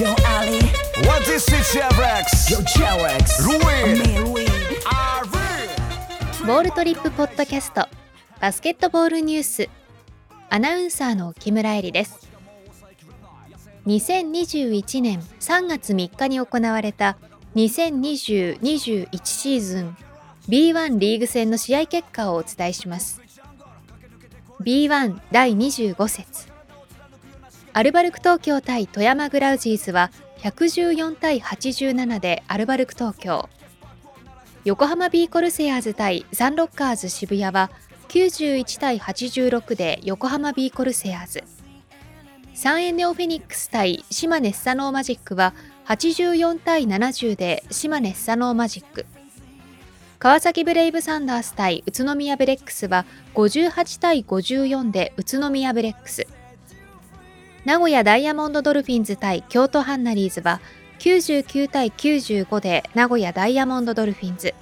Yo Ali. What is it, Chevrex? Yo Cherex Ruin. Louis ボールトリップポッドキャスト。バスケットボールニュース。アナウンサーの木村恵里です。2021年3月3日に行われた2020-21シーズン B1 リーグ戦の試合結果をお伝えします。B1 第25節アルバルク東京対富山グラウジーズは114対87でアルバルク東京。横浜ビーコルセアーズ対サンロッカーズ渋谷は91対86で横浜ビーコルセアーズ。三遠ネオフェニックス対島根スサノーマジックは84対70で島根スサノーマジック。川崎ブレイブサンダース対宇都宮ブレックスは58対54で宇都宮ブレックス。名古屋ダイヤモンドドルフィンズ対京都ハンナリーズは99対95で名古屋ダイヤモンドドルフィンズ。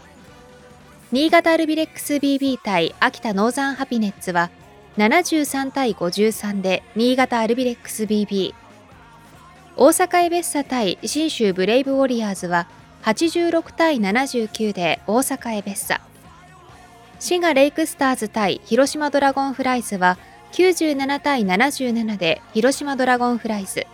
新潟アルビレックス BB 対秋田ノーザンハピネッツは73対53で新潟アルビレックス BB 大阪エベッサ対信州ブレイブウォリアーズは86対79で大阪エベッサ。滋賀レイクスターズ対広島ドラゴンフライズは97対77で広島ドラゴンフライズ。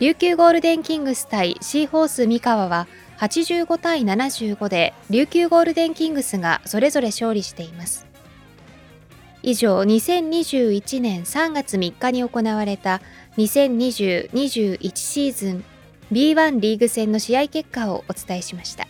琉球ゴールデンキングス対シーホース三河は85対75で琉球ゴールデンキングスがそれぞれ勝利しています。以上2021年3月3日に行われた2020-21シーズン B1 リーグ戦の試合結果をお伝えしました。